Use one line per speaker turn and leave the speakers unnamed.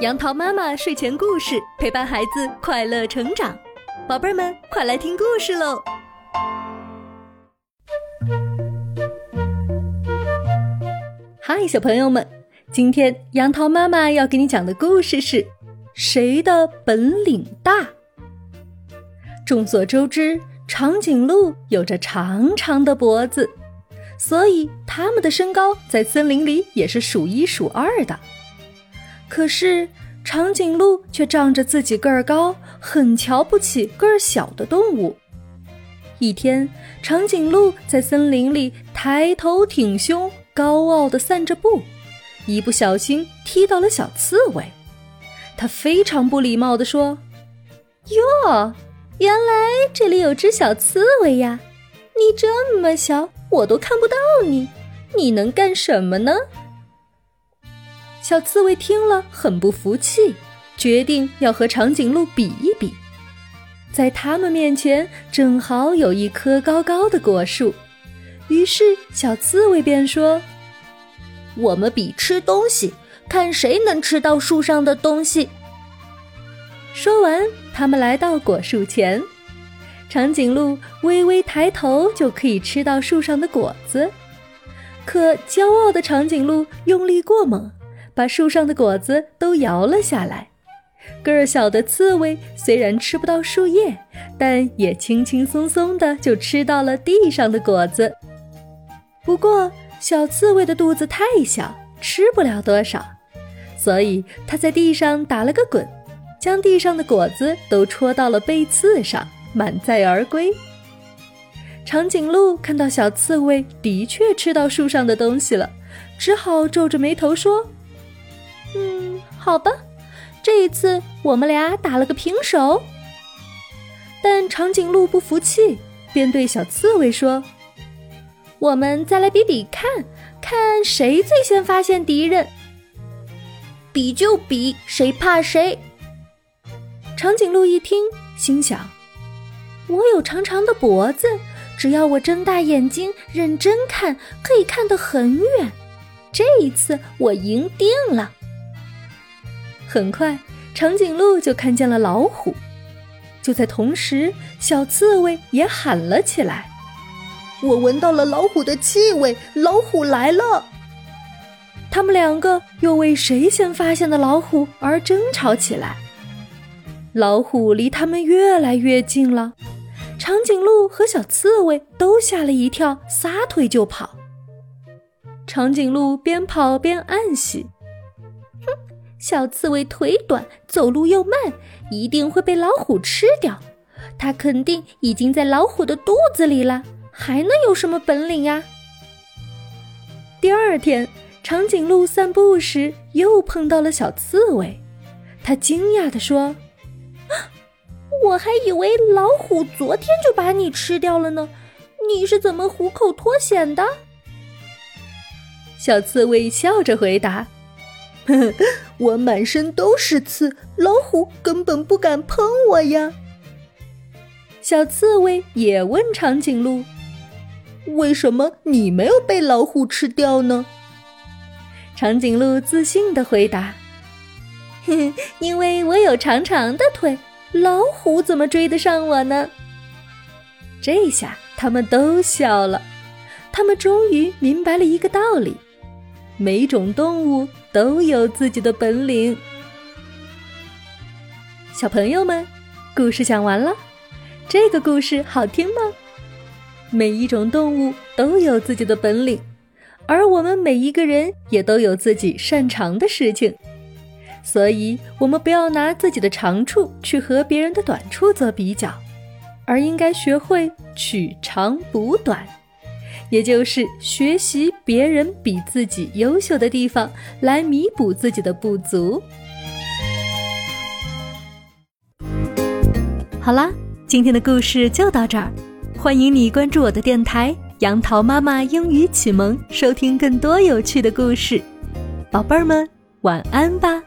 杨桃妈妈睡前故事陪伴孩子快乐成长，宝贝儿们快来听故事喽！嗨，小朋友们，今天杨桃妈妈要给你讲的故事是：谁的本领大？众所周知，长颈鹿有着长长的脖子，所以它们的身高在森林里也是数一数二的。可是，长颈鹿却仗着自己个儿高，很瞧不起个儿小的动物。一天，长颈鹿在森林里抬头挺胸，高傲地散着步，一不小心踢到了小刺猬。它非常不礼貌地说：“哟，原来这里有只小刺猬呀！你这么小，我都看不到你，你能干什么呢？”小刺猬听了很不服气，决定要和长颈鹿比一比。在他们面前正好有一棵高高的果树，于是小刺猬便说：“我们比吃东西，看谁能吃到树上的东西。”说完，他们来到果树前，长颈鹿微微抬头就可以吃到树上的果子，可骄傲的长颈鹿用力过猛。把树上的果子都摇了下来，个儿小的刺猬虽然吃不到树叶，但也轻轻松松的就吃到了地上的果子。不过，小刺猬的肚子太小，吃不了多少，所以它在地上打了个滚，将地上的果子都戳到了背刺上，满载而归。长颈鹿看到小刺猬的确吃到树上的东西了，只好皱着眉头说。好吧，这一次我们俩打了个平手。但长颈鹿不服气，便对小刺猬说：“我们再来比比看，看谁最先发现敌人。比就比，谁怕谁？”长颈鹿一听，心想：“我有长长的脖子，只要我睁大眼睛认真看，可以看得很远。这一次我赢定了。”很快，长颈鹿就看见了老虎。就在同时，小刺猬也喊了起来：“
我闻到了老虎的气味，老虎来了！”
他们两个又为谁先发现的老虎而争吵起来。老虎离他们越来越近了，长颈鹿和小刺猬都吓了一跳，撒腿就跑。长颈鹿边跑边暗喜。小刺猬腿短，走路又慢，一定会被老虎吃掉。它肯定已经在老虎的肚子里了，还能有什么本领呀？第二天，长颈鹿散步时又碰到了小刺猬，它惊讶地说：“我还以为老虎昨天就把你吃掉了呢，你是怎么虎口脱险的？”小刺猬笑着回答。
我满身都是刺，老虎根本不敢碰我呀。
小刺猬也问长颈鹿：“
为什么你没有被老虎吃掉呢？”
长颈鹿自信的回答：“ 因为我有长长的腿，老虎怎么追得上我呢？”这下他们都笑了，他们终于明白了一个道理。每种动物都有自己的本领。小朋友们，故事讲完了，这个故事好听吗？每一种动物都有自己的本领，而我们每一个人也都有自己擅长的事情，所以我们不要拿自己的长处去和别人的短处做比较，而应该学会取长补短。也就是学习别人比自己优秀的地方，来弥补自己的不足。好啦，今天的故事就到这儿，欢迎你关注我的电台“杨桃妈妈英语启蒙”，收听更多有趣的故事。宝贝儿们，晚安吧。